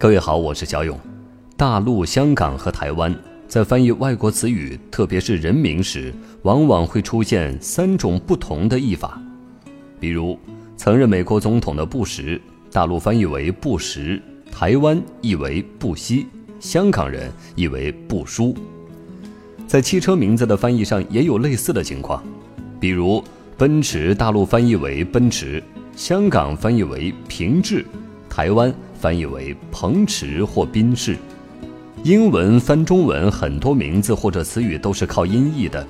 各位好，我是小勇。大陆、香港和台湾在翻译外国词语，特别是人名时，往往会出现三种不同的译法。比如，曾任美国总统的布什，大陆翻译为布什，台湾译为布希，香港人译为布殊。在汽车名字的翻译上也有类似的情况，比如奔驰，大陆翻译为奔驰，香港翻译为平治，台湾。翻译为鹏池或宾士，英文翻中文很多名字或者词语都是靠音译的。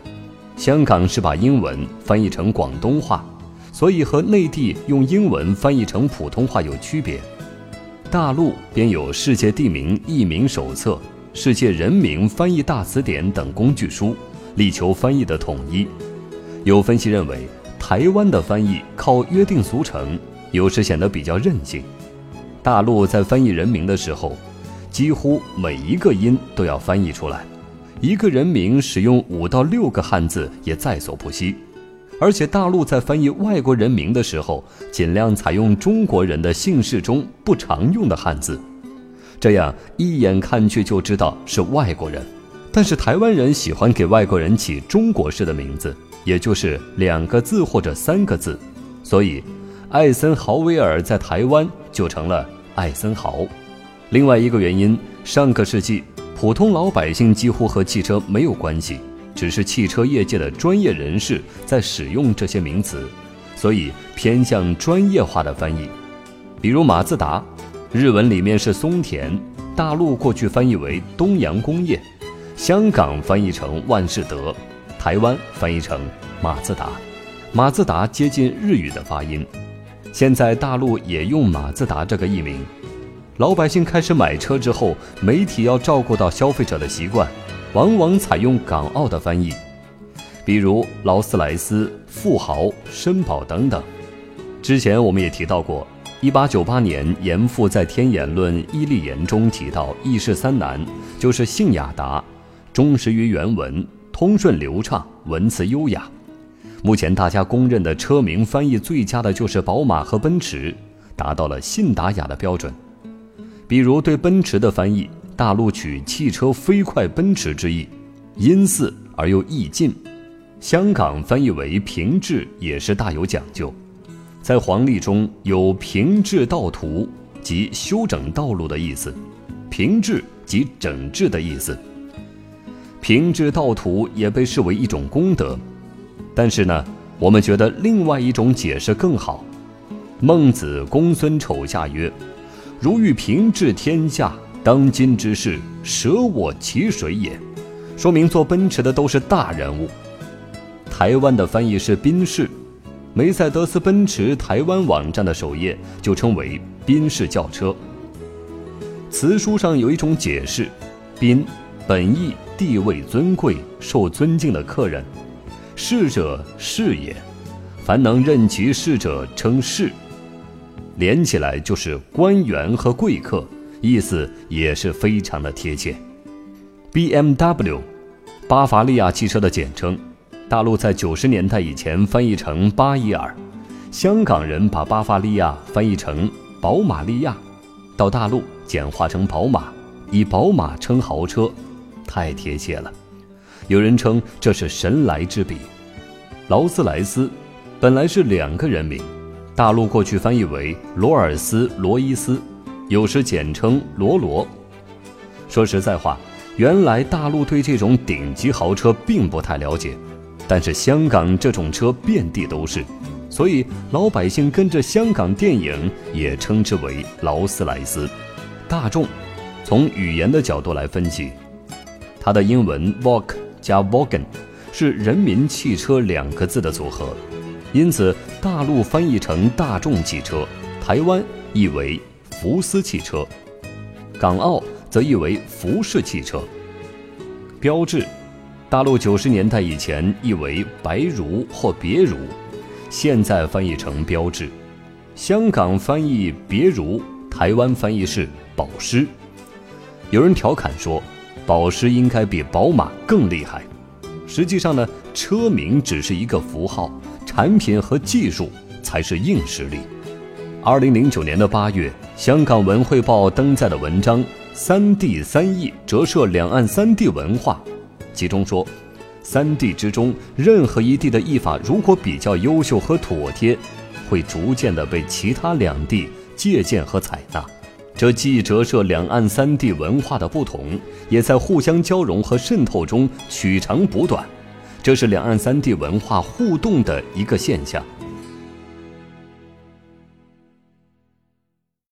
香港是把英文翻译成广东话，所以和内地用英文翻译成普通话有区别。大陆编有《世界地名译名手册》《世界人名翻译大词典》等工具书，力求翻译的统一。有分析认为，台湾的翻译靠约定俗成，有时显得比较任性。大陆在翻译人名的时候，几乎每一个音都要翻译出来。一个人名使用五到六个汉字也在所不惜。而且大陆在翻译外国人名的时候，尽量采用中国人的姓氏中不常用的汉字，这样一眼看去就知道是外国人。但是台湾人喜欢给外国人起中国式的名字，也就是两个字或者三个字，所以。艾森豪威尔在台湾就成了艾森豪。另外一个原因，上个世纪普通老百姓几乎和汽车没有关系，只是汽车业界的专业人士在使用这些名词，所以偏向专业化的翻译。比如马自达，日文里面是松田，大陆过去翻译为东洋工业，香港翻译成万事得，台湾翻译成马自达。马自达接近日语的发音。现在大陆也用马自达这个译名，老百姓开始买车之后，媒体要照顾到消费者的习惯，往往采用港澳的翻译，比如劳斯莱斯、富豪、绅宝等等。之前我们也提到过，1898年严复在《天演论·伊利言》中提到“意事三难”，就是性雅达、忠实于原文、通顺流畅、文辞优雅。目前大家公认的车名翻译最佳的就是宝马和奔驰，达到了信达雅的标准。比如对奔驰的翻译，大陆取“汽车飞快奔驰”之意，音似而又意近；香港翻译为“平治”也是大有讲究。在黄历中有“平治道途”即修整道路的意思，“平治”即整治的意思。平治道途也被视为一种功德。但是呢，我们觉得另外一种解释更好。孟子公孙丑下曰：“如欲平治天下，当今之事，舍我其谁也。”说明做奔驰的都是大人物。台湾的翻译是宾士，梅赛德斯奔驰台湾网站的首页就称为宾士轿车。词书上有一种解释：宾，本意地位尊贵、受尊敬的客人。士者，士也。凡能任其事者，称士。连起来就是官员和贵客，意思也是非常的贴切。B M W，巴伐利亚汽车的简称，大陆在九十年代以前翻译成巴伊尔，香港人把巴伐利亚翻译成宝马利亚，到大陆简化成宝马，以宝马称豪车，太贴切了。有人称这是神来之笔。劳斯莱斯本来是两个人名，大陆过去翻译为罗尔斯罗伊斯，有时简称罗罗。说实在话，原来大陆对这种顶级豪车并不太了解，但是香港这种车遍地都是，所以老百姓跟着香港电影也称之为劳斯莱斯。大众从语言的角度来分析，它的英文 Volk。加 Wagon 是人民汽车两个字的组合，因此大陆翻译成大众汽车，台湾译为福斯汽车，港澳则译为福士汽车。标志，大陆九十年代以前译为白如或别如，现在翻译成标志。香港翻译别如，台湾翻译是保时。有人调侃说。保时应该比宝马更厉害。实际上呢，车名只是一个符号，产品和技术才是硬实力。二零零九年的八月，香港文汇报登载的文章《三地三译折射两岸三地文化》，其中说，三地之中任何一地的译法如果比较优秀和妥帖，会逐渐的被其他两地借鉴和采纳。这既折射两岸三地文化的不同，也在互相交融和渗透中取长补短，这是两岸三地文化互动的一个现象。